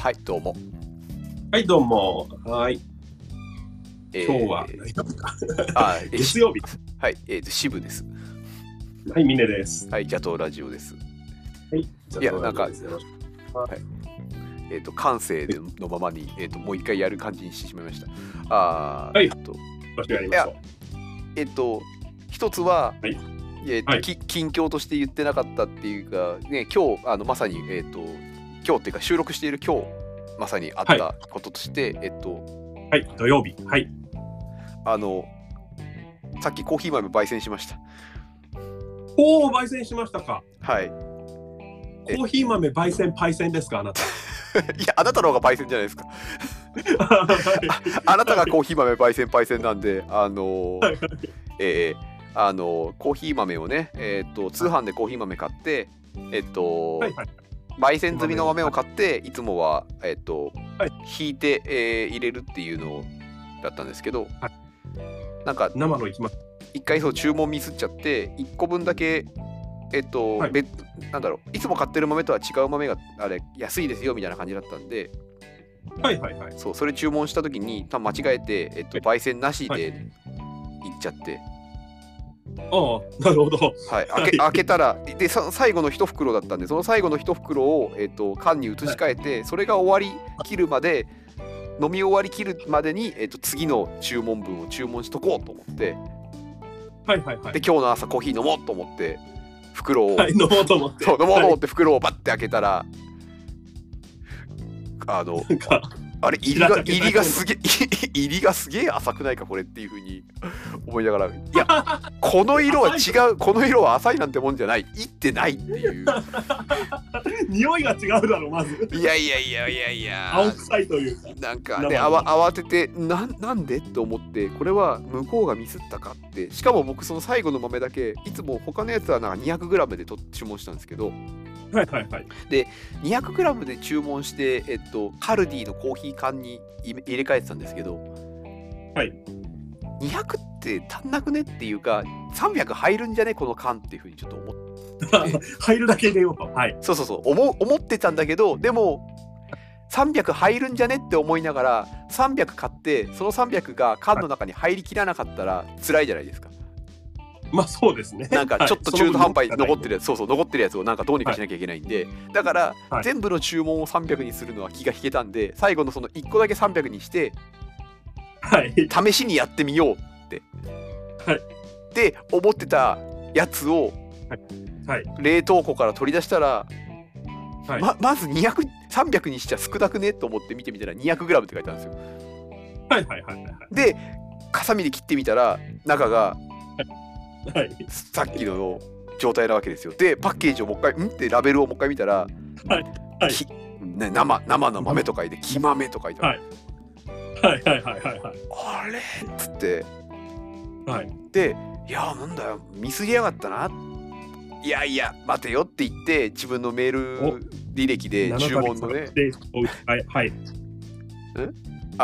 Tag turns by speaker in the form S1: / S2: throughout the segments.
S1: はい、どうも。
S2: はい、どうも。はい。
S1: えー
S2: 今日は、
S1: あ、え
S2: 月曜日。
S1: はい、えーと、支部です。
S2: はい、ミネです。
S1: はい、邪道ラジオです。
S2: はい。
S1: いやなんか
S2: よろしく
S1: えっ、と、感性でのままに、えっ、と、もう一回やる感じにしてしまいました。あー
S2: はい
S1: えっと、
S2: よろしくやりましょう。
S1: えっ、と、一つは、
S2: はい
S1: えっと
S2: はい
S1: き近況として言ってなかったっていうか、ね、今日、あのまさに、えっ、と、今日っていうか、収録している今日、まさにあったこととして、えっ、と、
S2: はい、土曜日。はい。
S1: あの、さっきコーヒー豆焙煎しました。
S2: おお、焙煎しましたか。
S1: はい。え
S2: コーヒー豆焙煎パイセンですか、あなた。
S1: いや、あなたの方が焙煎じゃないですか。
S2: は
S1: あなたがコーヒー豆焙煎焙煎なんで、あの
S2: はい
S1: えーあのコーヒー豆をね、えーっと通販でコーヒー豆買って、えっと、
S2: いはい。
S1: 焙煎済みの豆を買って、いつもは、えっと
S2: はい。
S1: 引いて、えー入れるっていうのだったんですけど、
S2: はい。
S1: なんか
S2: 生のいきます。
S1: 一回そう注文ミスっちゃって1個分だけえっと、
S2: はい。
S1: 別なんだろういつも買ってる豆とは違う豆があれ安いですよみたいな感じだったんで
S2: はいはいはい。
S1: そうそれ注文した時に多分間違えて、えっと、焙煎なし
S2: は
S1: でいっちゃって、
S2: ああ、なるほど。
S1: はい、開
S2: はい
S1: け開けたらでそ最後の一袋だったんでその最後の一袋を、えっと、缶に移し替えて、それが終わり切るまで飲み終わり切るまでに、えっと、次の注文分を注文しとこうと思って
S2: はいはいはい
S1: で。今日の朝コーヒー飲もうと思って袋を、
S2: はい、飲もうと思って。
S1: そう飲もうと
S2: はい
S1: 思って袋をバッて開けたら、あのあれ入りが入りがすげえ 入りがすげえ浅くないかこれっていうふうに思いながら。いやこの色は 違うこの色は浅いなんてもんじゃない。いってないっていう。
S2: 匂いが違うだろう、まず。
S1: いやいやいやいやいや。
S2: 青臭いというか。
S1: なんかであわ慌ててなんなんでと思ってこれは向こうがミスったかって。しかも僕その最後の豆だけいつも他のやつはなんか 200g でと注文したんですけど。
S2: はいはいはい。
S1: 200g で注文して、えっと、カルディのコーヒー缶に入れ入れ替えてたんですけど、
S2: はい、
S1: 200って足んなくねっていうか300入るんじゃね？この缶っていうふうにちょっと思って
S2: 入るだけ入れよ。はい。
S1: そうそうそう思う思ってたんだけどでも300入るんじゃねって思いながら300買ってその300が缶の中に入りきらなかったら辛いじゃないですか。
S2: まあそうですね。
S1: なんかちょっと中途半端に残ってる
S2: る。
S1: やつ、そうそう残ってるやつをなんかどうにかしなきゃいけないんで、だから、
S2: はい
S1: 全部の注文を300にするのは気が引けたんで最後のその1個だけ300にして
S2: はい。
S1: 試しにやってみようって、
S2: はい
S1: で思ってたやつを
S2: はい。
S1: 冷凍庫から取り出したら、
S2: はい
S1: ままず200300にしちゃ少なくね？と思って見てみたら 200g って書いてあるんですよ
S2: はいはいはいはい。
S1: でハサミで切ってみたら中が
S2: はい。
S1: さっきの状態なわけですよ。でパッケージをもう一回ん？ってラベルをもう一回見たら、
S2: はい。
S1: きね、生生の豆と書いて「木豆」と書いてある、
S2: はい。はいはいはいはい。
S1: あれ？っつって。
S2: はい。
S1: で「いやなんだよ。見すぎやがったな」いやいや待てよって言って自分のメール履歴で注文のね。
S2: で、はい。はい。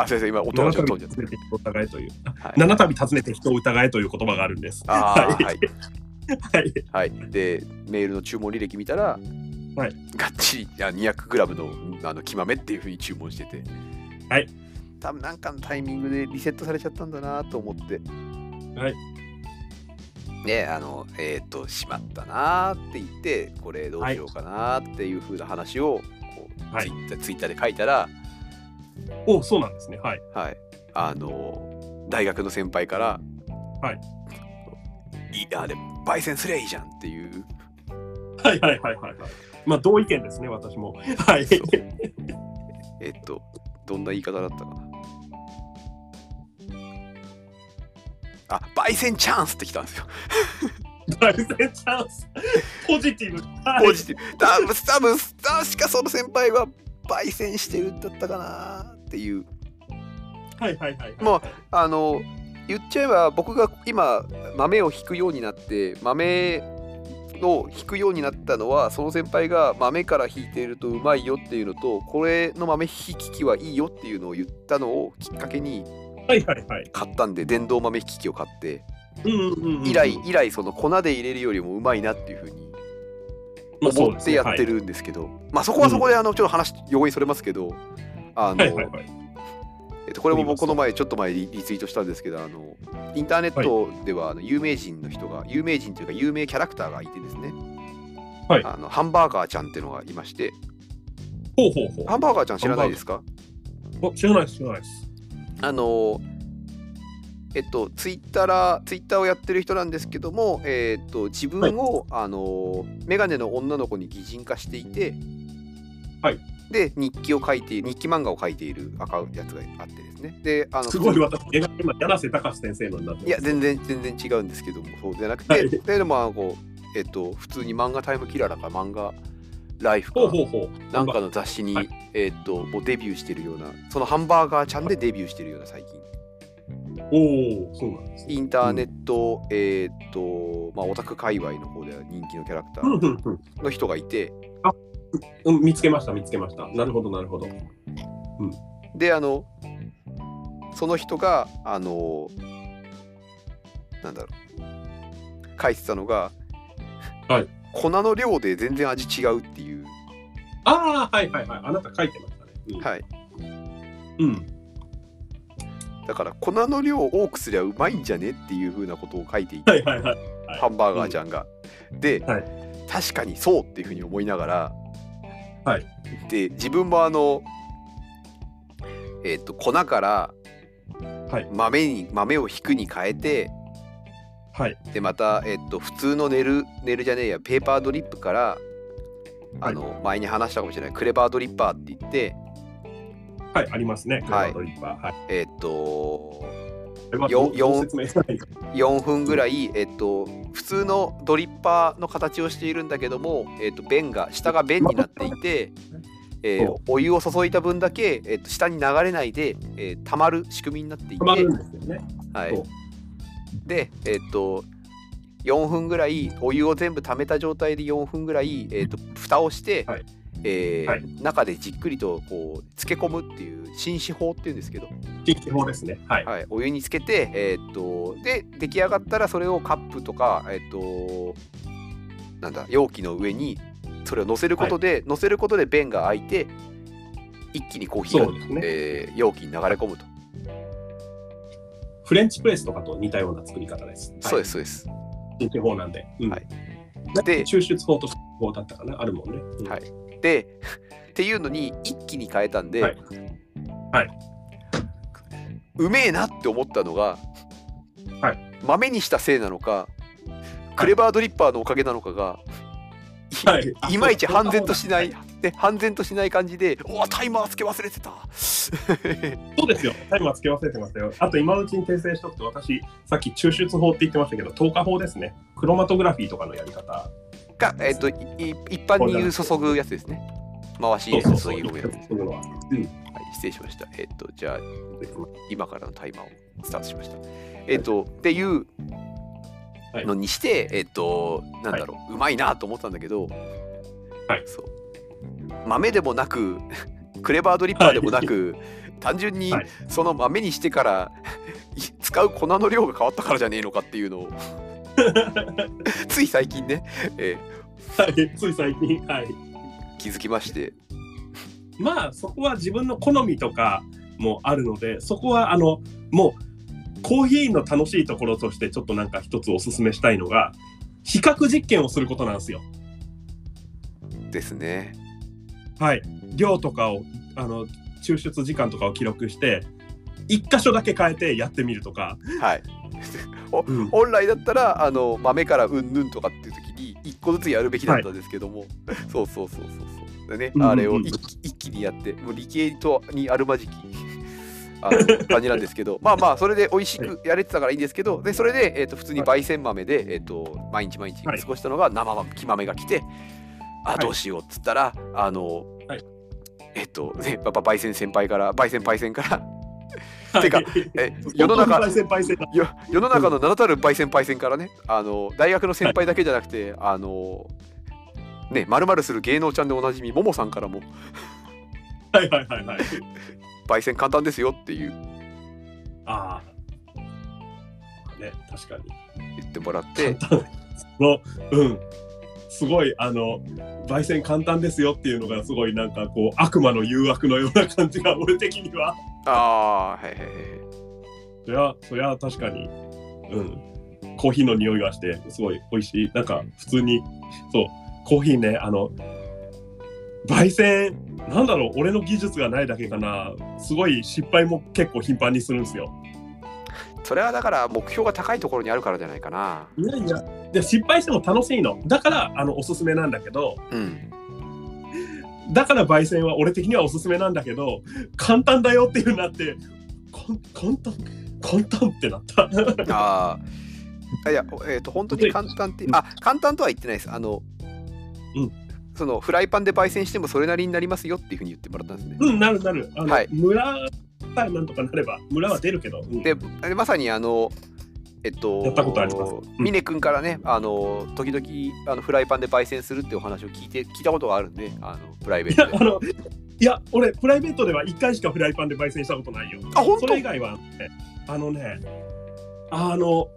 S1: あ先生今音がちょっと飛んじゃっ
S2: 訪ねて人を疑えという。
S1: た、はい、
S2: 七度訪ねて人を疑えという言葉があるんです。
S1: あーはい、
S2: はい。
S1: はい、でメールの注文履歴見たら、
S2: はい。
S1: がっちりあ 200g のあの木豆っていうふうに注文してて。
S2: はい。
S1: 多分なんかのタイミングでリセットされちゃったんだなと思って。
S2: はい。
S1: ねあのえっ、としまったなーって言ってこれどうしようかなーっていうふうな話を
S2: はい。
S1: ツイッターで書いたら、
S2: おそうなんですね。はい。
S1: はい、あの大学の先輩から「
S2: はい
S1: いいあれ焙煎すりゃいいじゃん」っていう
S2: はいはいはいはい。はいまあ同意見ですね、私も。はい。
S1: えっと、どんな言い方だったかな。あ、焙煎チャンスって来たんですよ。
S2: 大戦チャンス。ポジティブ。はい
S1: ポジティブ。多分、多分、確かその先輩は焙煎してるんだったかなっていう。
S2: はいはいはい。
S1: もうあの、言っちゃえば僕が今豆を引くようになって豆を引くようになったのはその先輩が豆から引いているとうまいよっていうのとこれの豆引き器はいいよっていうのを言ったのをきっかけに
S2: はいはいはい。
S1: 買ったんで電動豆引き器を買って。以来以来その粉で入れるよりもうまいなっていう風に
S2: まあそう
S1: 思ってやってるんですけど、まあそこはそこであのちょっと話横にそれますけど、あの、
S2: はいはいはい。
S1: えっと、これも僕この前ちょっと前リリツイートしたんですけどあのインターネットではあの有名人の人が有名人というか有名キャラクターがいてですね、
S2: はい。
S1: あのハンバーガーちゃんっていうのがいまして。
S2: ほうほうほう。
S1: ハンバーガーちゃん知らないですか？
S2: お知らないです、知らないです。
S1: あのえっとツイッターツイッターをやってる人なんですけども、えっと自分を、あのメガネの女の子に擬人化していて、
S2: はい
S1: で日記を書いて日記漫画を書いている赤やつがあってですね。であの
S2: すごい私、今、柳瀬隆先生のになって
S1: いや全然全然違うんですけどもそうじゃなくて、
S2: はい。
S1: でもまあこうえっと普通に漫画タイムキラーだから漫画ライフか。なんかの雑誌に、
S2: はい。
S1: えっともうデビューしてるようなそのハンバーガーちゃんでデビューしてるような最近。
S2: おお、そうなんですね。
S1: インターネット、えっとまあオタク界隈の方では人気のキャラクタ
S2: うん。
S1: ー
S2: うんうん。
S1: の人がいて
S2: うん、見つけました、見つけました。なるほど、なるほど。
S1: であのその人があのなんだろう書いてたのが、
S2: はい
S1: 粉の量で全然味違うっていう、
S2: ああ、はいはいはい。あなた書いてましたね。うん
S1: はい、
S2: うん。
S1: だから粉の量を多くすりゃうまいんじゃねっていうふうなことを書いていて、
S2: はいはいはい。はい
S1: ハンバーガーちゃんが。で、
S2: はい
S1: 確かにそうっていうふうに思いながら、
S2: はい
S1: で自分もあのえっ、と粉から
S2: はい
S1: 豆に豆を引くに変えて
S2: はい。
S1: でまた、えっと普通のネルネルじゃねえやペーパードリップからあの、前に話したかもしれないクレバードリッパーって言って
S2: はい、ありますね。
S1: はい
S2: クレバードリッパーはい。
S1: えっと4分ぐらい、えっと、普通のドリッパーの形をしているんだけども、えっと、弁が下が弁になっていて、えーお湯を注いだ分だけ、えっと、下に流れないで、えー、溜まる仕組みになっていて。はい。で、えっと4分ぐらいお湯を全部溜めた状態で4分ぐらい、えっと蓋をして、
S2: はい
S1: えー
S2: はい
S1: 中でじっくりとこう漬け込むっていう浸死法っていうんですけど、
S2: 地域法ですね。はい。
S1: はい、お湯につけて、えーっとで出来上がったらそれをカップとか、えーっとなんだ容器の上にそれを乗せることで、乗せることで弁が開いて一気にコーヒーが、
S2: そうですね。
S1: えー容器に流れ込むと、
S2: フレンチプレスとかと似たような作り方です。
S1: そうですそうです
S2: 地域法なんで。うん
S1: はい
S2: で、
S1: で
S2: 抽出法と法だったかなあるもんね。うん
S1: はいで っていうのに一気に変えたんで、
S2: はいはい、
S1: うめえなって思ったのが、
S2: はい
S1: 豆にしたせいなのかクレバードリッパーのおかげなのかが、い
S2: はい
S1: いまいち半然としない、ね、半然としない感じで、おわタイマーつけ忘れてた。
S2: そうですよ。タイマーつけ忘れてましたよ。あと今のうちに訂正しておくと、私、さっき抽出法って言ってましたけど、透過法ですね。クロマトグラフィーとかのやり方。
S1: が、えっと、いい一般に言う注ぐやつですね。回し入れて注ぎ込むやつ。は。い。失礼しました。えっと、じゃあ、今からのタイマーをスタートしました。えっと、っていうのにして、えっと、なんだろう、うまいなと思ったんだけど、
S2: はい。
S1: そう。豆でもなく、クレバードリッパーでもなく、単純に
S2: はい。
S1: その豆にしてからい 使う粉の量が変わったからじゃねえのかっていうのを つい最近ね、え
S2: はい、つい最近、はい。
S1: ー気づきまして
S2: まあ、そこは自分の好みとかもあるので、そこは、あの、もう、コーヒーの楽しいところとして、ちょっとなんか一つお勧めしたいのが、比較実験をすることなんですよ。
S1: ですね。
S2: はい。量とかを、あの、抽出時間とかを記録して、一箇所だけ変えてやってみるとか。
S1: はい。
S2: うん。
S1: 本来だったらあの豆からうんぬんとかっていう時に一個ずつやるべきだったんですけども、そうそうそうそうそう。でね、
S2: うんうんうん。
S1: あれを一気一気にやってもう理系とにあるまじきあの 感じなんですけど。まあまあそれで美味しくやれてたからいいんですけどでそれで、えー、と普通に焙煎豆で、えー、と毎日毎日
S2: はい。
S1: 過ごしたのが生豆木豆が来て、あ
S2: はい。
S1: どうしようっつったらあの、
S2: はい。
S1: えっ、とねやっぱ焙煎先輩から焙煎焙煎から てか
S2: はい
S1: え 世の中世の中の名だたる焙煎パイセンからねあの大学の先輩だけじゃなくて、あのねまるする芸能ちゃんでおなじみももさんからも
S2: はいはいはいはい。
S1: 焙煎簡単ですよっていう
S2: ああ。ね、確かに。
S1: 言ってもらって
S2: の、うん。すごいあの焙煎簡単ですよっていうのがすごいなんかこう悪魔の誘惑のような感じが俺的には。
S1: ああはいはいはい
S2: そりゃそりゃ確かに。うん。コーヒーの匂いがしてすごい美味しい。なんか普通にそうコーヒーねあの焙煎なんだろう俺の技術がないだけかな。すごい失敗も結構頻繁にするんですよ。
S1: それはだから目標が高いところにあるからじゃないかな。い
S2: やいやで失敗しても楽しいの。だからあのおすすめなんだけど。
S1: うん。
S2: だから焙煎は俺的にはおすすめなんだけど簡単だよっていうなって簡単簡単ってなった。
S1: ああいやえっ、と本当に簡単ってあ簡単とは言ってないです。あの
S2: うん。
S1: そのフライパンで焙煎してもそれなりになりますよっていうふうに言ってもらったんですね。
S2: うんなるなる。あの、
S1: はい。
S2: 村さえなんとかなれば村は出るけど、うん。
S1: ででまさにあのえっと
S2: やったことあります。うん。
S1: 峰君からねあの時々あのフライパンで焙煎するっていうお話を聞いて聞いたことがあるんであのプライベー
S2: いや
S1: ト
S2: あ
S1: で
S2: のいや俺プライベートでは1回しかフライパンで焙煎したことないよ。
S1: あ本当？
S2: それ以外はねあのねあの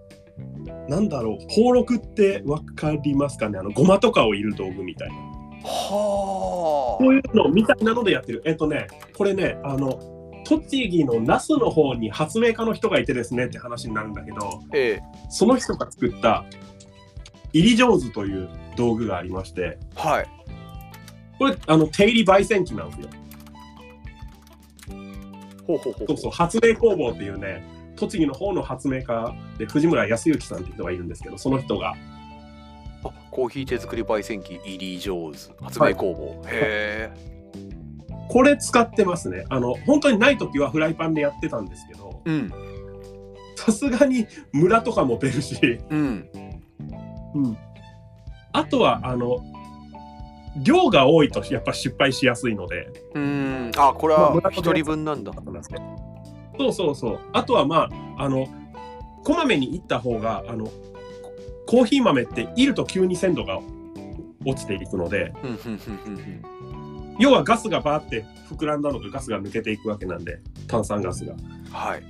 S2: なんだろう宝禄ってわかりますかね？あのごまとかをいる道具みたいな。
S1: は
S2: こういうのみたいなのでやってる。えっとねこれねあの栃木の那須の方に発明家の人がいてですねって話になるんだけど
S1: あええ。
S2: その人が作った入り上手という道具がありまして
S1: はい。
S2: これあの手入り焙煎機なんですよ。
S1: ほうほうほう
S2: そうそう発明工房っていうね栃木の方の発明家で藤村康之さんっていう人がいるんですけどその人が。
S1: あコーヒー手作り焙煎機入り上手発明工房、へえ
S2: これ使ってますね。あの本当にない時はフライパンでやってたんですけど
S1: うん。
S2: さすがにムラとかも出るし、
S1: うん。
S2: うん、あとはあの量が多いとやっぱ失敗しやすいので。
S1: うん。あこれ
S2: まあ
S1: は
S2: 村上
S1: 一人分なんだ。
S2: そうそうそう。あとはまああのこまめにいった方があのココーヒー豆っていると急に鮮度が落ちていくので。
S1: うんうんうんうん
S2: 要はガスがバーって膨らんだのでガスが抜けていくわけなんで炭酸ガスが。
S1: うんはい。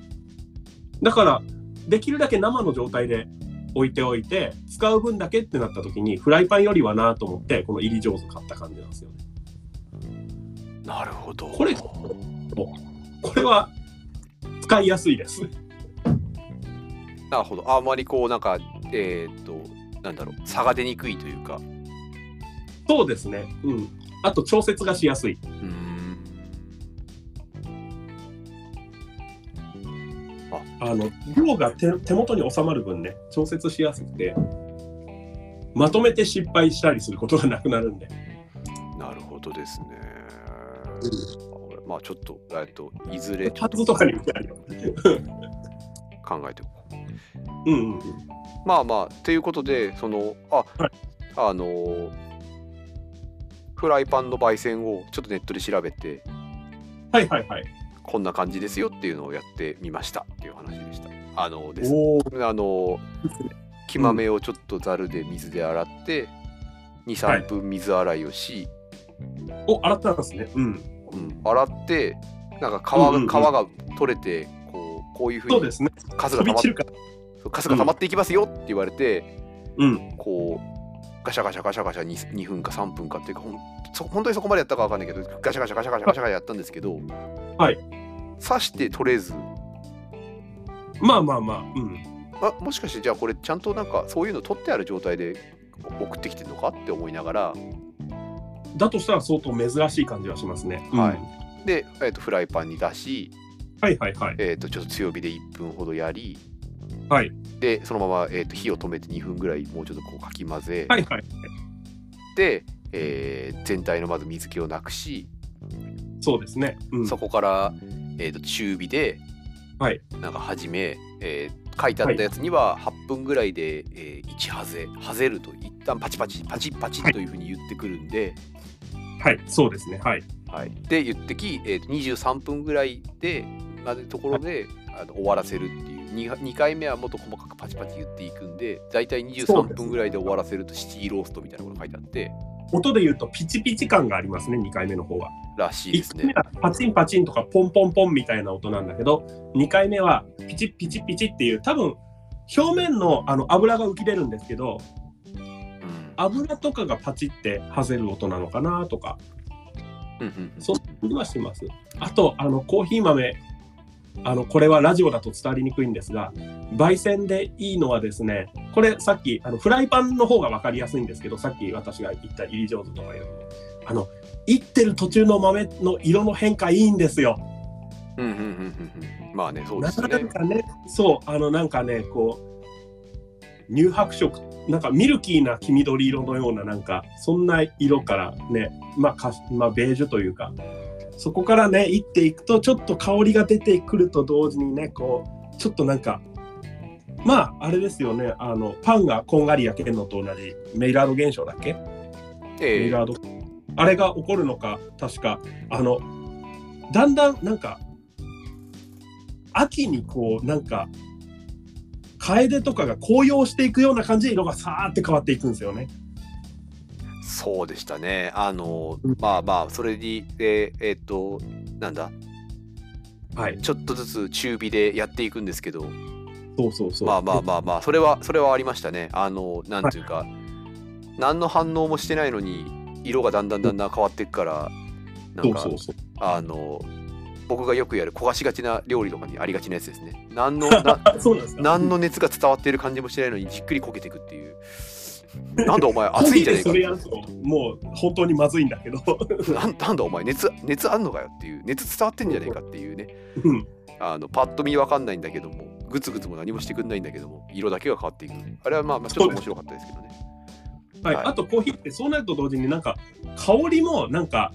S2: だからできるだけ生の状態で置いておいて使う分だけってなった時にフライパンよりはなと思ってこの入り上手買った感じなんですよね。
S1: なるほど。
S2: これこれは使いやすいです。
S1: なるほど。あんまりこうなんかえーっとなんだろう。差が出にくいというか。
S2: そうですね。うんあと調節がしやすい。
S1: うん。
S2: あ。の量が手手元に収まる分ね調節しやすくてまとめて失敗したりすることがなくなるんで、
S1: なるほどですね。
S2: うん
S1: まあちょっとえーっといずれちょっと
S2: とかに。
S1: 考えておこう。
S2: うんうんうん。
S1: まあまあということでそのあ、
S2: はい。
S1: あのーフライパンの焙煎をちょっとネットで調べて
S2: はいはいはい。
S1: こんな感じですよっていうのをやってみましたっていう話でした。あのです。あの木豆をちょっとざるで水で洗って23分水洗いをし、
S2: お、洗ったんですね。うん。
S1: うん洗ってなんか皮
S2: うんうんうん
S1: が皮が取れてこうこういうふうに
S2: そうですね。
S1: カスが溜まっ
S2: 飛び散るから。
S1: そうカスが溜まっていきますよって言われて、
S2: うん。
S1: こうガシャガシャガシャガシャ 2, 2分か3分かっていうかほんそ本当にそこまでやったかわかんないけどガシャガシャガシャガシャガシャガシャやったんですけど、
S2: はい、
S1: 刺して取れず
S2: まあまあまあ。うん。
S1: あもしかしてじゃあこれちゃんとなんかそういうの取ってある状態で送ってきてるのかって思いながら
S2: だとしたら相当珍しい感じはしますね。
S1: はいで、えー、とフライパンに出し、
S2: はいはいはい。
S1: えー、とちょっと強火で1分ほどやり
S2: はい。
S1: でそのまま、えー、と火を止めて2分ぐらいもうちょっとこうかき混ぜ、
S2: はいはい。
S1: で、えー全体のまず水気をなくし、
S2: そうですね。うん。
S1: そこから、えー、と中火で、
S2: はい
S1: なんか始め、えー書いてあったやつには8分ぐらいで、えー1ハゼハゼると一旦パチパチパチパチというふうに言ってくるんで、
S2: はい。そうですね。はい。
S1: はい、で言ってき、えー、と23分ぐらいでまでところで、あの終わらせるっていう 2, 2回目はもっと細かくパチパチ言っていくんで大体23
S2: そうです
S1: 分ぐらいで終わらせるとシティローストみたいなことが書いてあって
S2: 音で言うとピチピチ感がありますね。2回目の方は。
S1: らしいです
S2: 1回目
S1: ね。
S2: はパチンパチンとかポンポンポンみたいな音なんだけど2回目はピチピチピチっていう多分表面のあの油が浮き出るんですけど
S1: うん
S2: 油とかがパチって外れる音なのかなとか、
S1: うんうん
S2: そんな気はします。あと、あのコーヒー豆、あのこれはラジオだと伝わりにくいんですが、焙煎でいいのはですね、これさっきあのフライパンの方が分かりやすいんですけど、さっき私が言った入り上手とかより。も、あの、いってる途中の豆の色の変化いいんですよ。
S1: うんうんうんうんうん。まあねそうで
S2: な
S1: すよね
S2: んかね、そう、あのなんかね、こう、乳白色、なんかミルキーな黄緑色のような、なんか、そんな色からね、まあ、かまあ、ベージュというか、そこからね、いっていくと、ちょっと香りが出てくると同時にね、こう、ちょっとなんか、まあ、あれですよね、あの、パンがこんがり焼けるのと同じ、メイラード現象だっけ？メ
S1: ええ
S2: イラード。あれが起こるのか、確か、あの、だんだんなんか、秋にこう、なんか、楓とかが紅葉していくような感じで色がさーって変わっていくんですよね。
S1: そうでしたねあの
S2: うん
S1: まあまあそれにえーえーっとなんだ
S2: はい。
S1: ちょっとずつ中火でやっていくんですけど
S2: そうそうそう。
S1: まあまあまあまあそれはそれはありましたねあのなんていうか、何の反応もしてないのに色がだんだんだんだん変わっていくからなんか
S2: そうそうそう。
S1: あの僕がよくやる焦がしがちな料理とかにありがちなやつですね何の。何の熱が伝わっている感じもしてないのにじっくり焦げていくっていうなんだお前熱いんじゃねえか。
S2: それやると、もう本当にまずいんだけど。
S1: なん なんだお前熱熱あんのかよっていう熱伝わってんじゃねえかっていうね。
S2: うん。
S1: あのパッと見わかんないんだけどもグツグツも何もしてくんないんだけども色だけが変わっていく。あれはまあまあちょっと面白かったですけどね。
S2: はい、
S1: はい。
S2: あとコーヒーってそうなると同時になんか香りもなんか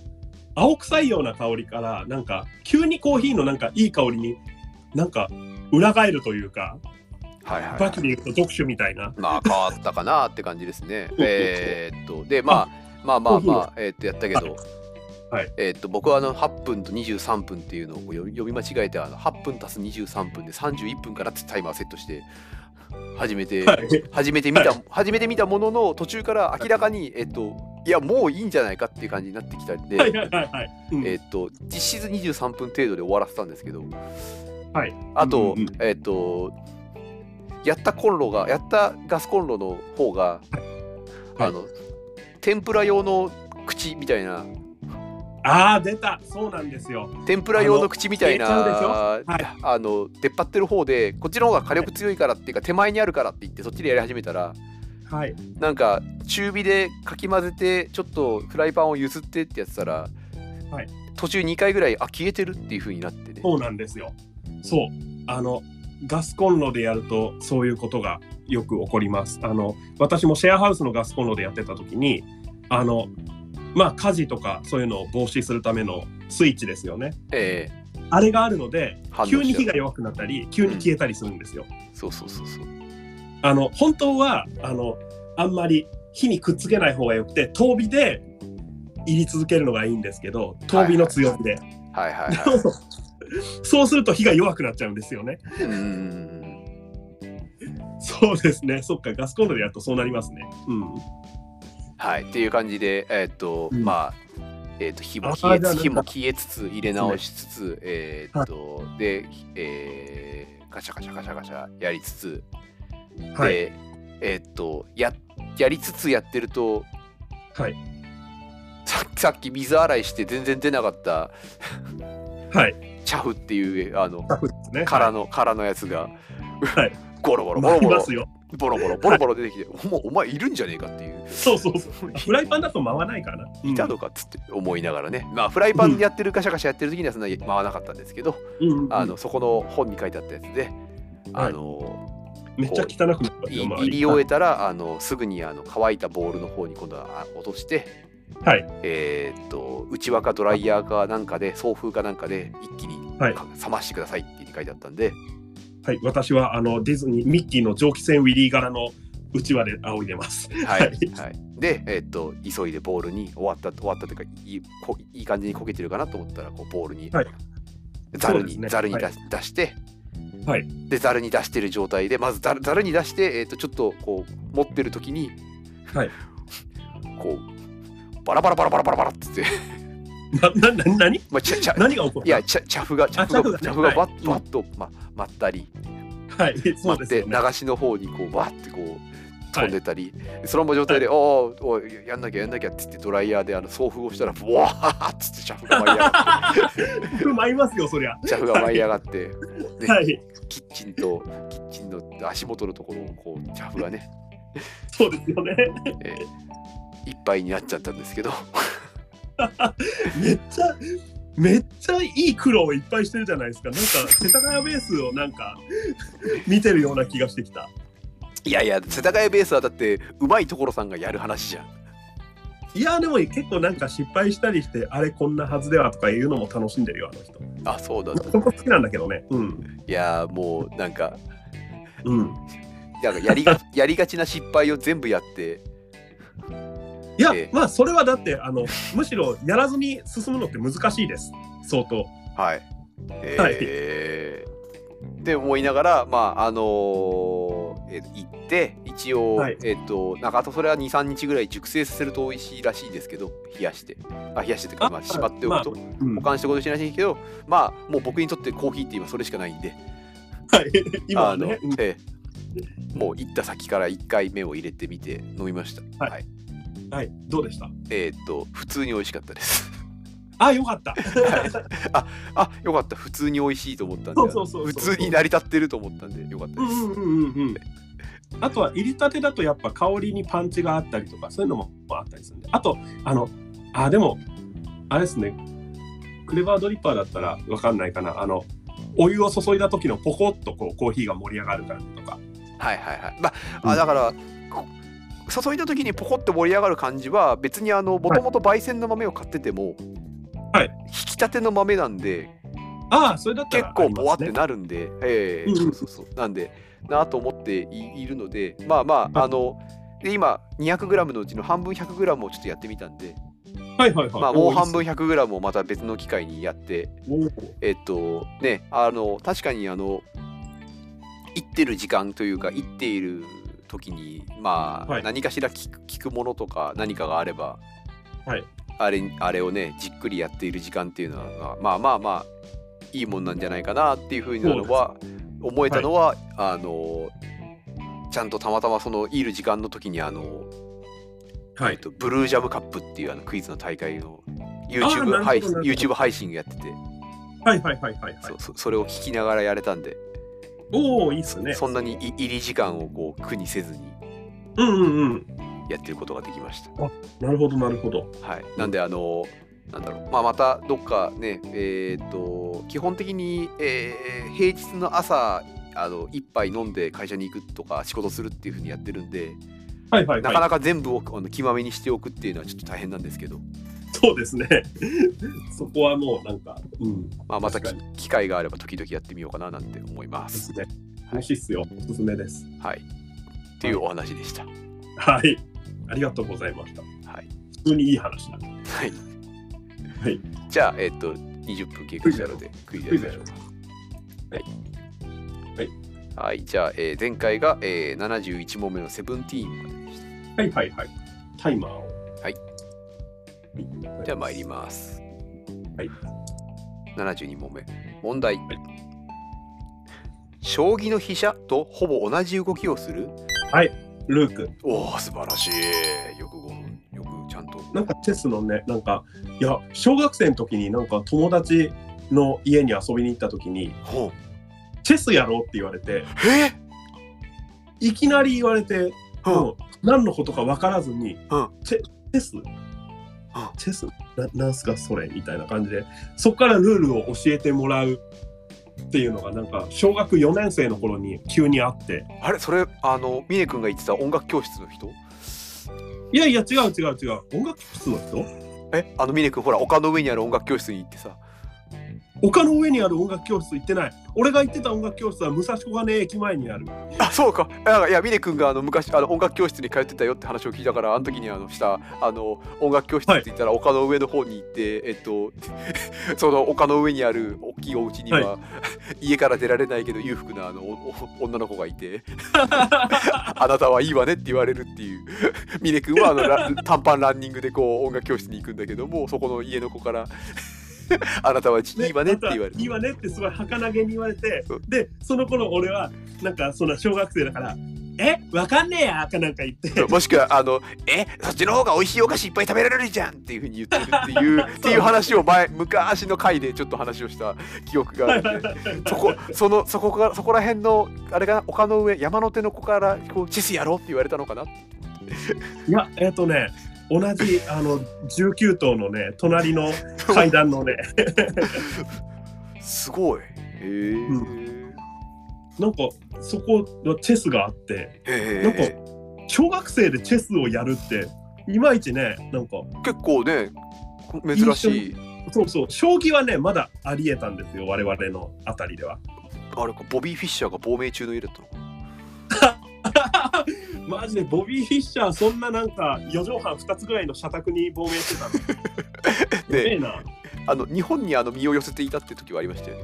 S2: 青臭いような香りからなんか急にコーヒーのなんかいい香りになんか裏返るというか
S1: はいはい、
S2: バキで言うと読書みたいな。
S1: まあ変わったかなって感じですね。えーっとでまあまあまあまあえーっとやったけど。
S2: はい。
S1: えーっと僕はあの8分と23分っていうのを読み間違えてあの8分足す23分で31分からってタイマーセットして始めて、
S2: はい、
S1: 初めて見た、
S2: は
S1: 初めて見たものの途中から明らかに、えっと、いやもういいんじゃないかっていう感じになってきたんで、えっと、実質23分程度で終わらせたんですけど、
S2: はい。
S1: あと、えっと、やったコンロが、やったガスコンロの方が、あの、天ぷら用の口みたいな、
S2: ああ出たそうなんですよ。
S1: 天ぷら用の口みたいな、
S2: あのはい
S1: あの出っ張ってる方で、こっちの方が火力強いからっていうか、手前にあるからって言って、そっちでやり始めたら、
S2: はい。
S1: なんか中火でかき混ぜてちょっとフライパンを譲ってってやってたら、
S2: はい
S1: 途中2回ぐらいあ消えてるっていう風になってね
S2: そうなんですよ。そう。あのガスコンロでやるとそういうことがよく起こります。あの私もシェアハウスのガスコンロでやってた時にあのまあ火事とかそういうのを防止するためのスイッチですよね。
S1: え
S2: あれがあるので急に火が弱くなったり急に消えたりするんですよ。
S1: えそうそうそうそう。
S2: あの本当はあのあんまり火にくっつけない方がよくて遠火で入り続けるのがいいんですけど遠火の強火で、
S1: はいはいはい
S2: そうすると火が弱くなっちゃうんですよね。
S1: うーん
S2: そうですね。そっか、ガスコンロでやるとそうなりますね。うん。
S1: はいっていう感じでえーっと、
S2: うん
S1: まあえーっと火も
S2: あ
S1: 消えつ火も消えつつ入れ直しつつ、えーっと、で、えーガシャガシャガシャガシャやりつつ、
S2: はい。
S1: でえーっとややりつつやってると
S2: はい。
S1: ささっき水洗いして全然出なかった
S2: はい。
S1: チャフっていうあの
S2: ね。
S1: 空の空のやつが、
S2: はい
S1: ゴロゴロボ
S2: ま
S1: ロボロ。ボロボロボロボロ出てきて、お前お前いるんじゃねえかっていう
S2: そうそうそう。フライパンだと回らないからな。
S1: いたのかっつって思いながらね、まあフライパンでやってるガシャガシャやってる時にはそんなに回らなかったんですけど、
S2: うん
S1: あのそこの本に書いてあったやつで、あの
S2: めっちゃ汚くなった
S1: 入り終えたらあのすぐにあの乾いたボールの方に今度はあ落として、
S2: はい。
S1: えーっと内輪かドライヤーかなんかで送風かなんかで一気に
S2: はい。
S1: か冷ましてくださいって書いてあったんで、
S2: はい。私はあのディズニー、ミッキーの蒸気船ウィリー柄のうちわで仰いでます。
S1: はい、
S2: はい。
S1: はい、で、えーっと急いでボールに終わった終わったというかいいこいい感じに焦げてるかなと思ったらこうボールに、
S2: はい。
S1: ざるに、
S2: ね。
S1: ざるに出,、
S2: は
S1: 出して、
S2: はい。
S1: でざるに出してる状態でまずざるに出して、えーっとちょっとこう持ってる時に、
S2: はい。
S1: こうバラバラバラバラバラバラっつって、
S2: な、な、な、何？
S1: まあ、ちゃちゃ
S2: 何が起こった
S1: いや、チャチャフが、チャフが、
S2: チャフが。
S1: バッ
S2: はい。
S1: バッと、ま、舞ったり、
S2: はい。そうですよね。
S1: 流しの方にこう、バッてこう、飛んでたり、そのまま状態で「おーおいやんなきゃやんなきゃ」っつってドライヤーであの送風をしたらブワーっつってシャフが舞い上がって。
S2: 舞いますよそりゃ。
S1: シャフが舞い上がって、ね
S2: はい。
S1: キッチンとキッチンの足元のところをこうシャフがね、
S2: そうですよね。
S1: えーいっぱいになっちゃったんですけど。
S2: めっちゃめっちゃいい苦労をいっぱいしてるじゃないですか。なんか世田谷ベースをなんか見てるような気がしてきた。
S1: いやいや世田谷ベースはだってうまいところさんがやる話じゃん。
S2: いやでも結構なんか失敗したりしてあれこんなはずではとかいうのも楽しんでるよあの人。
S1: あそうだ。
S2: そこ好きなんだけどね。うん。
S1: いやもうなんか
S2: うん。
S1: なんかやりがやりがちな失敗を全部やって
S2: いや、
S1: ええ。
S2: まあそれはだってあのむしろやらずに進むのって難しいです。相当。
S1: はい。えー。で思いながらまああのーえー行って一応、
S2: はい。
S1: えっ、となんかあとそれは23日ぐらい熟成させると美味しいらしいですけど冷やして。あ冷やしてとまあしまっておくと、
S2: うん。
S1: 保管しておくとしいらしいけどまあもう僕にとってコーヒーって今それしかないんで。
S2: はい。今は
S1: あの
S2: ねうん。
S1: えーもう行った先から1回目を入れてみて飲みました。
S2: はい。
S1: はい、
S2: はい。どうでした？
S1: えっ、と普通に美味しかったです。
S2: あよかった。
S1: あよかった。普通に美味しいと思ったんで普通に成り立ってると思ったんでよかったです。
S2: うんうんうんうん。うんあとは入りたてだとやっぱ香りにパンチがあったりとかそういうのもあったりするんで。あとあのあでもあれですね。クレバードリッパーだったらわかんないかな。あのお湯を注いだ時のポコッとこうコーヒーが盛り上がるからとか。
S1: はいはいはい。まあ、
S2: うん。
S1: あだから、こ注いだ時にポコって盛り上がる感じは別にあのもともと焙煎の豆を買ってても、
S2: はい。
S1: 引き立ての豆なんで
S2: ああそれだった
S1: 結
S2: ら
S1: 構ボワってなるんで、ええ
S2: うんうん
S1: そうそうそうなんでなと思っていいるのでまあまあ
S2: はい。
S1: あので今 200g のうちの半分 100g をちょっとやってみたんで、
S2: はいはいはい。
S1: まあ、もう半分
S2: おーいいっ
S1: 100g をまた別の機会にやってえっとねあの確かにあの行ってる時間というか行っている時にまあ、
S2: はい。
S1: 何かしら聞く聞くものとか何かがあれば、
S2: はい。
S1: あれあれをねじっくりやっている時間っていうのはまあまあまあいいもんなんじゃないかなっていうふうなのは思えたのは、あのちゃんとたまたまそのいる時間の時にあの、
S2: はい。
S1: えっと、ブルージャムカップっていうあのクイズの大会の
S2: な
S1: YouTube 配 YouTube 配信やってて、
S2: はいはいはいはいはい。
S1: そうそそれを聞きながらやれたんで、
S2: おおいいっすね。
S1: そんなにい入り時間をこう苦にせずに
S2: うんうんうん。
S1: やってることができました。
S2: なるほどなるほど。
S1: はい、なんであのなんだろう、まあ、またどっかねえっ、と基本的に、えー平日の朝あの一杯飲んで会社に行くとか仕事するっていう風にやってるんで、
S2: はいはいはい。
S1: なかなか全部をあの気まめにしておくっていうのはちょっと大変なんですけど、
S2: そうですね。そこはもうなんかうん。
S1: まあ、また機会があれば時々やってみようかななんて思いま。
S2: ですすね。楽しいっすよ。おすすめです。
S1: はい、っていうお話でした。
S2: はい。ありがとうございました。
S1: はい。
S2: 普通にいい話だ
S1: はい。
S2: はい。
S1: じゃあ、えっ、と、20分経過したので、クイズやりましょう。か。はい。
S2: はい。
S1: はい、じゃあ、えー前回が、えー、71問目のセブンティーンまででした。
S2: はいはいはい。タイマーを
S1: はい
S2: はい
S1: じゃあ、参ります。
S2: はい。
S1: 72問目。問題。
S2: い
S1: 将棋の飛車とほぼ同じ動きをする？
S2: ルーク
S1: おお、素晴らしい。よく5分。よくちゃんと。
S2: なんかチェスのねなんかいや小学生の時になんか友達の家に遊びに行った時に
S1: ほう
S2: チェスやろうって言われて
S1: え？
S2: いきなり言われて
S1: うん
S2: 何のことか分からずに、
S1: うん
S2: チェチェスチェスななんすかそれみたいな感じでそこからルールを教えてもらうっていうのがなんか小学4年生の頃に急にあって。
S1: あれそれ、あの、峰君が言ってた音楽教室の人？
S2: いやいや違う違う違う。音楽室の人？
S1: えあの峰君ほら丘の上にある音楽教室に行ってさ
S2: 丘の上にある音楽教室行ってない。俺が行ってた音楽教室は武蔵小金井駅前にある。
S1: あそうか。いや峰君があの昔あの音楽教室に通ってたよって話を聞いたからあの時にあのしたあの音楽教室って言ったら丘の上の方に行って、えっと その丘の上にある大きいお家には、家から出られないけど裕福なあの女の子がいて あなたはいいわねって言われるっていう。峰君はあのラ短パンランニングでこう音楽教室に行くんだけどもそこの家の子から あなたはいいわねって言われる
S2: いいわねってすごい儚げに言われて
S1: う。ん
S2: でその頃俺はなんかそんな小学生だからえ？わかんねえやかなんか言って。
S1: もしくはあのえ？そっちの方が美味しいお菓子いっぱい食べられるじゃんっていうふうに言ってるっていう っていう話を前昔の回でちょっと話をした記憶があるんで そこそのそこからそこら辺のあれが丘の上山の手の子からこうチェスやろうって言われたのかない
S2: やえっ、とね同じあの19頭のね隣の階段のね。
S1: すごい。へえ、
S2: うなんかそこのチェスがあって
S1: へ
S2: なんか
S1: え
S2: 小学生でチェスをやるっていまいちねなんか
S1: 結構ね珍しい。
S2: そうそう将棋はねまだありえたんですよ我々のあたりでは。
S1: あれかボビー・フィッシャーが亡命中の家だったのかな
S2: マジでボビー・フィッシャーそんななんか4畳半2つぐらいの社宅に亡命してたの？やべえな。
S1: あの日本にあの身を寄せていたって時はありましたよね？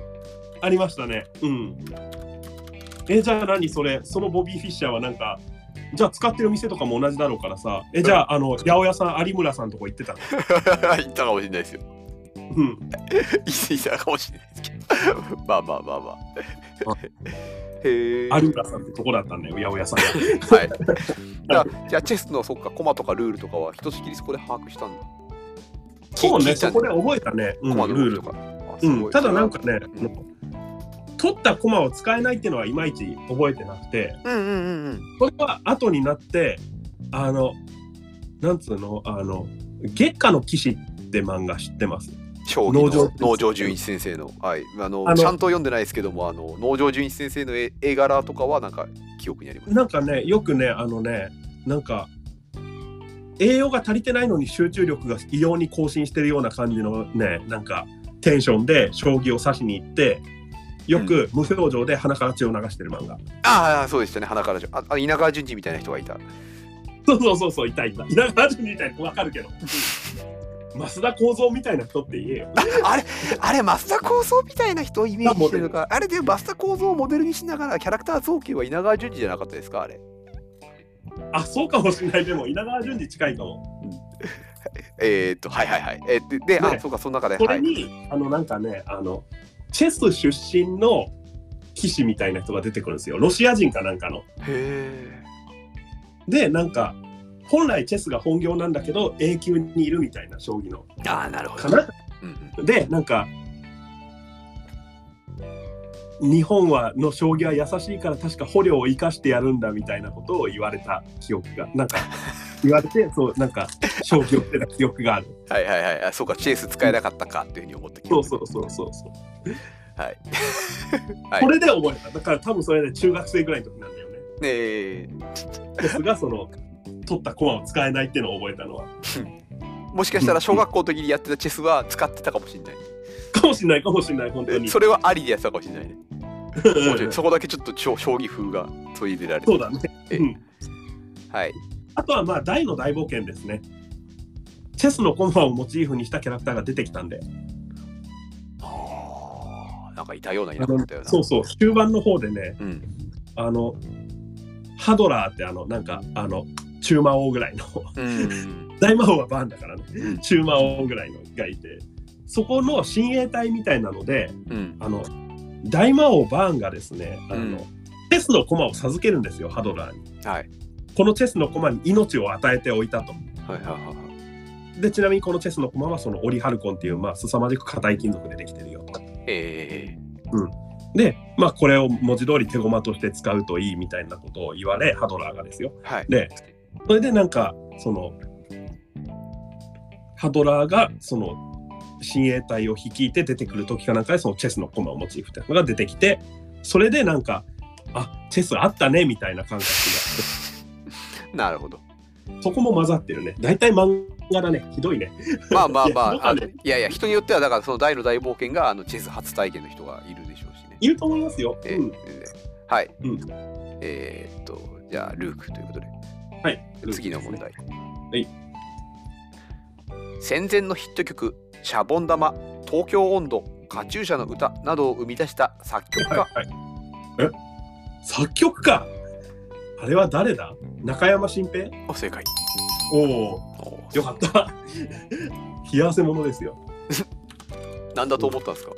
S2: ありましたね。うん。えじゃあ何それ？そのボビー・フィッシャーはなんかじゃあ使ってる店とかも同じだろうからさ。えじゃああの八百屋さん有村さんとこ行ってたの？
S1: 言ったかもしれないですよ。
S2: うん。
S1: 言ったかもしれないですけど。まあまあまあ。まあへえ
S2: 有村さんってとこだったんだよ八百屋さん
S1: はい。じゃあじゃあチェスのそっかコマとかルールとかはひとしきりそこで把握したんだ。
S2: そうねそこで覚えたね、うん
S1: コマの
S2: ルール。
S1: とか。
S2: うん、ただなんかね、
S1: うん。
S2: 取ったコマを使えないっていうのはいまいち覚えてなくて。
S1: うんうんうんうん。
S2: これは後になってあのなんつうのあの月下の騎士って漫画知ってます？
S1: 将棋の
S2: 農場
S1: 農場純一先生の。はい。あのちゃんと読んでないですけどもあの農場純一先生の絵絵柄とかはなんか記憶にあります。
S2: なんかねよくねあのねなんか栄養が足りてないのに集中力が異様に更新してるような感じのねなんかテンションで将棋を指しに行ってよく無表情で鼻から血を流してる漫画、
S1: ああそうでしたね。鼻からじゃああ稲川淳二みたいな人がいた。
S2: そうそうそうそういたいた。稲川淳二みたいなわかるけど 増田幸三みたいな人って言えよ。
S1: あれあれ増田幸三みたいな人をイメージしてるのか。あれで増田幸三をモデルにしながらキャラクター造形は稲川淳二じゃなかったですかあれ。
S2: あそうかもしれない。でも稲川淳二近いかも。
S1: えー、っとはいはいはい。えーでで、
S2: ね
S1: あそうかその中で。
S2: れに、あのなんかねあのチェス出身の騎士みたいな人が出てくるんですよ。ロシア人かなんかの。
S1: へえ
S2: でなんか本来チェスが本業なんだけど A 級にいるみたいな将棋の
S1: ああなるほど。うんうん、
S2: でなんか日本はの将棋は優しいから確か捕虜を生かしてやるんだみたいなことを言われた記憶がなんか 言われてそうなんか将棋をしてた記憶がある。
S1: はいはいはいあそうかチェース使えなかったかっていうふうに思ったけど
S2: そうそうそうそうそう。
S1: はい はい
S2: これで覚えた。だから多分それで中学生ぐらいの時なんだよね。
S1: ねえ
S2: ですがその取った駒を使えないっていうのを覚えたのは。
S1: もしかしたら小学校の時にやってたチェスは使ってたかもしれない。
S2: かもしれないかもしれない本当に。
S1: それはありでやってたかもしれないね。そこだけちょっと将将棋風が取り入れられて。
S2: そうだね、
S1: え
S2: うん、
S1: はい。
S2: あとはまあ大の大冒険ですね。チェスの駒をモチーフにしたキャラクターが出てきたんで。
S1: あーなんかいたようないなかったような
S2: そうそう終盤の方でね
S1: うん。
S2: あのハドラーってあのなんかあの中魔王ぐらいの。
S1: うん。
S2: 大魔王はバーンだからね。
S1: うん。
S2: 中魔王ぐらいのがいて。そこの親衛隊みたいなので
S1: うん。
S2: あの大魔王バーンがですねあの、
S1: うん。
S2: チェスの駒を授けるんですよハドラーに。
S1: はい。
S2: このチェスの駒に命を与えておいたと。
S1: はいはいはいはい。
S2: でちなみにこのチェスの駒はそのオリハルコンっていうまあ凄まじく硬い金属でできてるよ。と
S1: え。
S2: でまあこれを文字通り手駒として使うといいみたいなことを言われハドラーがですよ。
S1: ー、はい。
S2: でそれでなんかそのハドラーがその親衛隊を率いて出てくる時かなんかでそのチェスの駒をモチーフっていうのが出てきてそれでなんかあチェスあったねみたいな感覚が
S1: なるほど。
S2: そこも混ざってるね。大体漫画だね。ひどいね。
S1: まあまあまあ あの
S2: いや
S1: いや人によってはだからその大の大冒険があのチェス初体験の人がいるでしょうしね。
S2: いると思いますよ、
S1: え
S2: うん。
S1: えはい、
S2: うん。
S1: えーっとじゃあルークということで
S2: はい。
S1: 次の問題、
S2: はい。
S1: 戦前のヒット曲「シャボン玉」「東京温度」「カチューシャの歌」などを生み出した作曲家、
S2: はいはい、え？作曲家？あれは誰だ？中山新平？
S1: お正解。
S2: おお
S1: お
S2: よかった。冷や汗ものですよ。
S1: なんだと思ったんですか？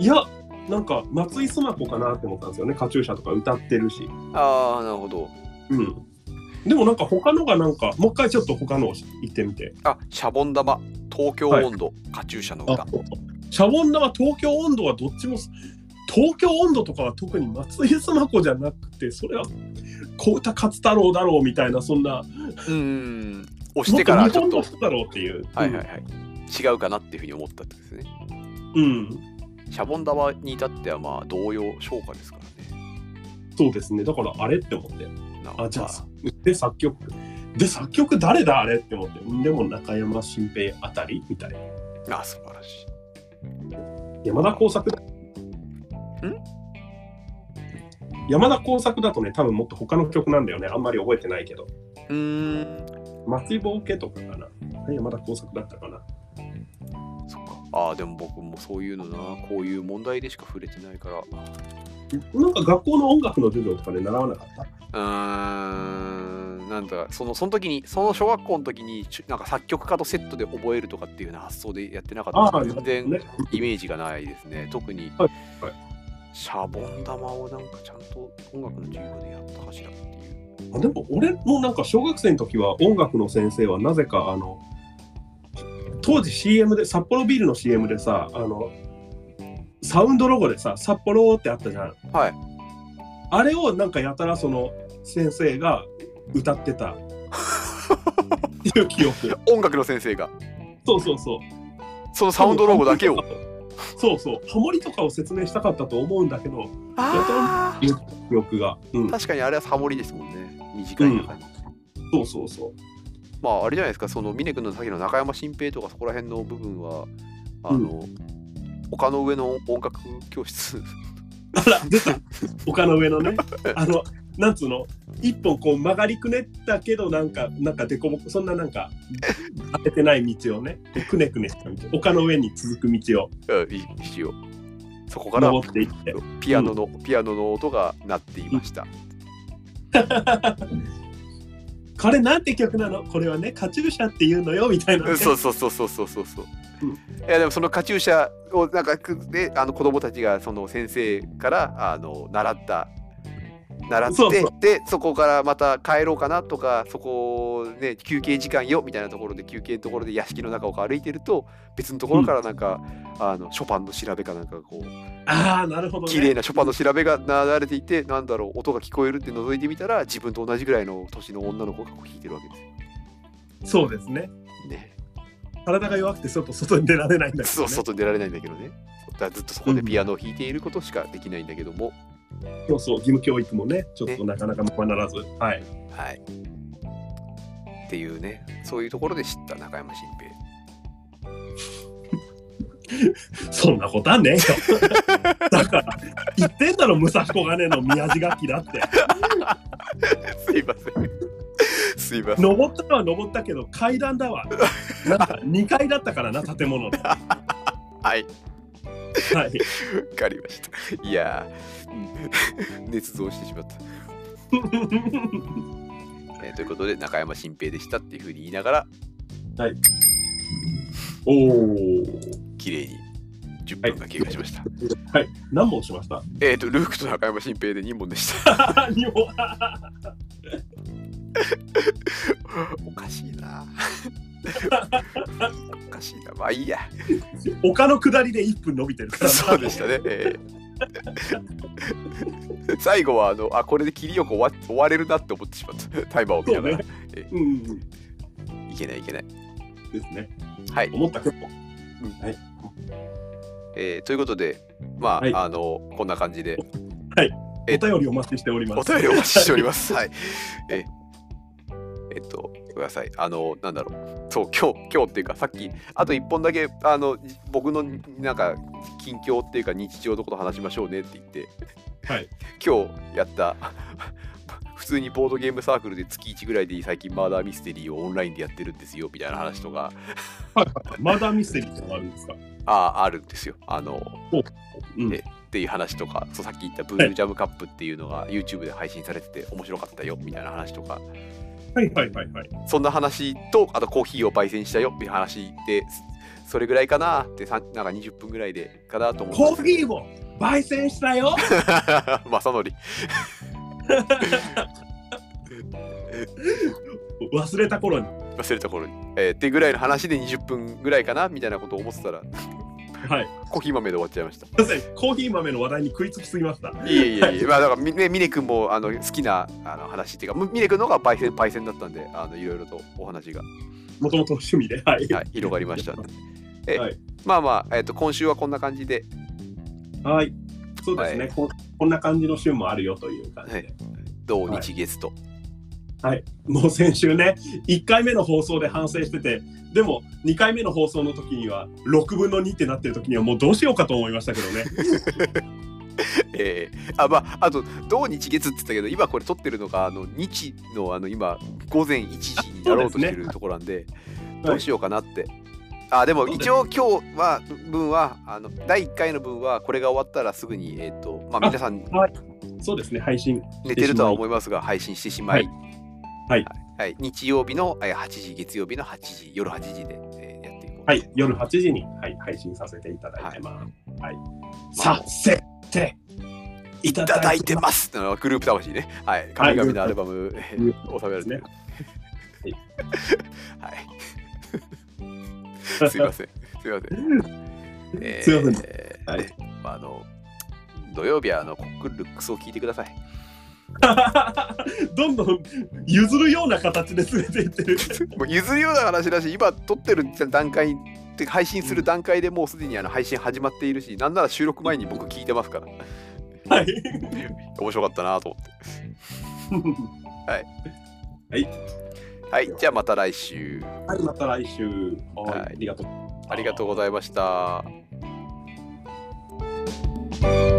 S2: いやなんか松井須磨子かなって思ったんですよね。カチューシャとか歌ってるし。
S1: ああなるほど。
S2: うんでもなんか他のがなんかもう一回ちょっと他の言ってみて。
S1: あシャボン玉。東京温度、カチューシャの歌。
S2: あシャボン玉東京温度はどっちも東京温度とかは特に松井須磨子じゃなくてそれは小歌勝太郎だろうみたいなそんな。
S1: うーん 押してからちょっと。
S2: もっていう。
S1: はいはいはい。違うかなっていうふうに思ったってですね。
S2: うん。
S1: シャボン玉に至ってはまあ同様昇華ですからね。
S2: そうですね。だからあれって思って
S1: なん
S2: あじゃあ
S1: ま
S2: で作曲。で作曲誰だ？あれって思って。でも中山新平あたり？みたい。な
S1: あ素晴らしい。
S2: 山田耕作だ。山田耕作だとね多分もっと他の曲なんだよね。あんまり覚えてないけど。
S1: うーん。
S2: 松井棒家とかかな。山田耕作だったかな。
S1: そっか。ああでも僕もそういうのな。こういう問題でしか触れてないから。
S2: なんか学校の音楽の授業とかで習わなかった？
S1: うーんなんだそのその時にその小学校の時になんか作曲家とセットで覚えるとかっていうような発想でやってなかった全然
S2: ね
S1: イメージがないですね。特に、シャボン玉をなんかちゃんと音楽の授業でやったかしらっていう。
S2: あでも俺もなんか小学生の時は音楽の先生はなぜかあの当時 CM で札幌ビールの CM でさあのサウンドロゴでさ札幌ってあったじゃん。
S1: はい
S2: あれをなんかやたらその先生が歌ってた。っていう記憶。
S1: 音楽の先生が。
S2: そうそうそう。
S1: そのサウンドロゴだけを。
S2: そう。そうハモリとかを説明したかったと思うんだけど
S1: あ
S2: 記憶が、うん。
S1: ー、確かにあれはサモリですもんね。短い中に、
S2: そうそうそう。
S1: まああれじゃないですか。その峰君のさっきの中山新平とかそこら辺の部分はあの、丘の上の音楽教室
S2: あら出た丘の上のね あのなんつうの？一本こう曲がりくねったけどなんかなんかでこぼこそんななんか当ててない道をねくねくねした道丘の上に続く道を
S1: うんい一応そこから
S2: 登っていって。
S1: ピアノの、ピアノの音が鳴っていました、
S2: これなんて曲なの？これはねカチューシャっていうのよみたいな、ね、
S1: そうそうそうそうそうそうそう、
S2: うん。
S1: いやでもそのカチューシャをなんかくであの子供たちがその先生からあの習った習って
S2: そうそう。
S1: でそこからまた帰ろうかなとかそこね休憩時間よみたいなところで休憩のところで屋敷の中を歩いてると別のところからなんか、あのショパンの調べかなんかこう
S2: ああなるほどね。
S1: 綺麗なショパンの調べが流れていてなんだろう音が聞こえるって覗いてみたら自分と同じぐらいの年の女の子がこう弾いてるわけです
S2: そうですね。
S1: よね。
S2: 体が弱くて外外に出られないんだけど、ね、
S1: そう外に出られないんだけどね。だずっとそこでピアノを弾いていることしかできないんだけども、
S2: そうそう義務教育もねちょっとなかなかままならず、はい
S1: はい。っていうね、そういうところで知った中山新平。
S2: そんなことはねえよ だから言ってんだろ武蔵小金の宮地楽器だって
S1: すいません。すいません。
S2: 登ったのは登ったけど階段だわなんか2階だったからな建物のは
S1: はい、
S2: い
S1: わかりました。いやー、うん捏造してしまった。えーということで、中山新平でしたっていうふうに言いながら、
S2: おお
S1: 綺麗に10分が経過しました。
S2: はい何本しました？
S1: えっ、と、ルークと中山新平で2問でした。
S2: 二本
S1: おかしいな。おかしいな。まあいいや。
S2: 丘の下りで1分伸びてるからな。
S1: そうでしたね。えー最後はあのあこれで切りよく終わ終われるなって思ってしまった。タイマーを見ながら、
S2: うんうん。
S1: いけないいけない。
S2: ですね。
S1: はい、
S2: 思ったけど
S1: えーということでまあ、
S2: はい。
S1: あのこんな感じで。え
S2: お便りお待ちしております。
S1: お便りお待ちしております。はい。え。えっとください。あのなんだろう。そう今日今日っていうかさっきあと1本だけあの僕のなんか近況っていうか日常のこと話しましょうねって言って。
S2: はい。
S1: 今日やった普通にボードゲームサークルで月1ぐらいで最近マーダーミステリーをオンラインでやってるんですよみたいな話とか。
S2: マダーミステリーってのがあるんですか？
S1: ああるんですよ。あの
S2: うん。
S1: えっていう話とか。そうさっき言ったブルージャムカップっていうのが YouTube で配信されてて面白かったよみたいな話とか
S2: はいはいはいはい。
S1: そんな話とあとコーヒーを焙煎したよっていう話でそそれぐらいかなってさなんか20分ぐらいでかなと思って。
S2: コーヒーも焙煎したよ？
S1: 正則
S2: 忘れた頃に。
S1: 忘れた頃に、えーってぐらいの話で20分ぐらいかなみたいなことを思ってたら
S2: はい。
S1: コーヒー豆で終わっちゃいました
S2: すいません、コーヒー豆の話題に食いつきすぎました。
S1: いえいえいえ、まあだからみね、峰君もあの好きなあの話っていうか、む峰君の方がパイセンパイセンだったんで、あのいろいろとお話が、
S2: もともと趣味で。はい。
S1: はい、広がりました。え
S2: はい。
S1: まあまあ、えっと今週はこんな感じで、
S2: はい。そうですね、
S1: はい
S2: こ。こんな感じの週もあるよという感じで。
S1: はい土日月と。
S2: はい。もう先週ね、1回目の放送で反省してて、でも2回目の放送の時には6分の2ってなってる時にはもうどうしようかと思いましたけどね。
S1: えーあまあ、あと土日月って言ったけど、今これ撮ってるのが、あの日のあの今、午前1時になろうとしてるところなんで、どうしようかなって。あでも
S2: そうです
S1: 一応今日は分はあの第1回の分はこれが終わったらすぐにえっ、とまあ皆さん
S2: そうですね、配信。
S1: 寝てるとは思いますが配信してしまい、
S2: はい
S1: はい日曜日のえー8時、月曜日の8時、夜8時で、えーやっていこう。
S2: はい、夜8時に、はい、配信させていただいてます。はい。させてい
S1: いただいてますあのグループ魂ね。はい。神々のアルバム、え
S2: グル
S1: ー収められてる。
S2: はい
S1: はい。すいません。すいません。えー
S2: すいません
S1: えー
S2: はい
S1: ねまああの土曜日はあのコックルックスを聞いてください。
S2: どんどん譲るような形で全ていってる。
S1: もう譲るような話だし、今撮ってる段階で配信する段階でもうすでにあの配信始まっているし、なんなら収録前に僕聞いてますから、
S2: はい。
S1: 面白かったなと思って。
S2: はい。
S1: はい、じゃあまた来週。
S2: はい、また来週。
S1: はい
S2: はい、ありがとう。
S1: ありがとうございました。
S2: う。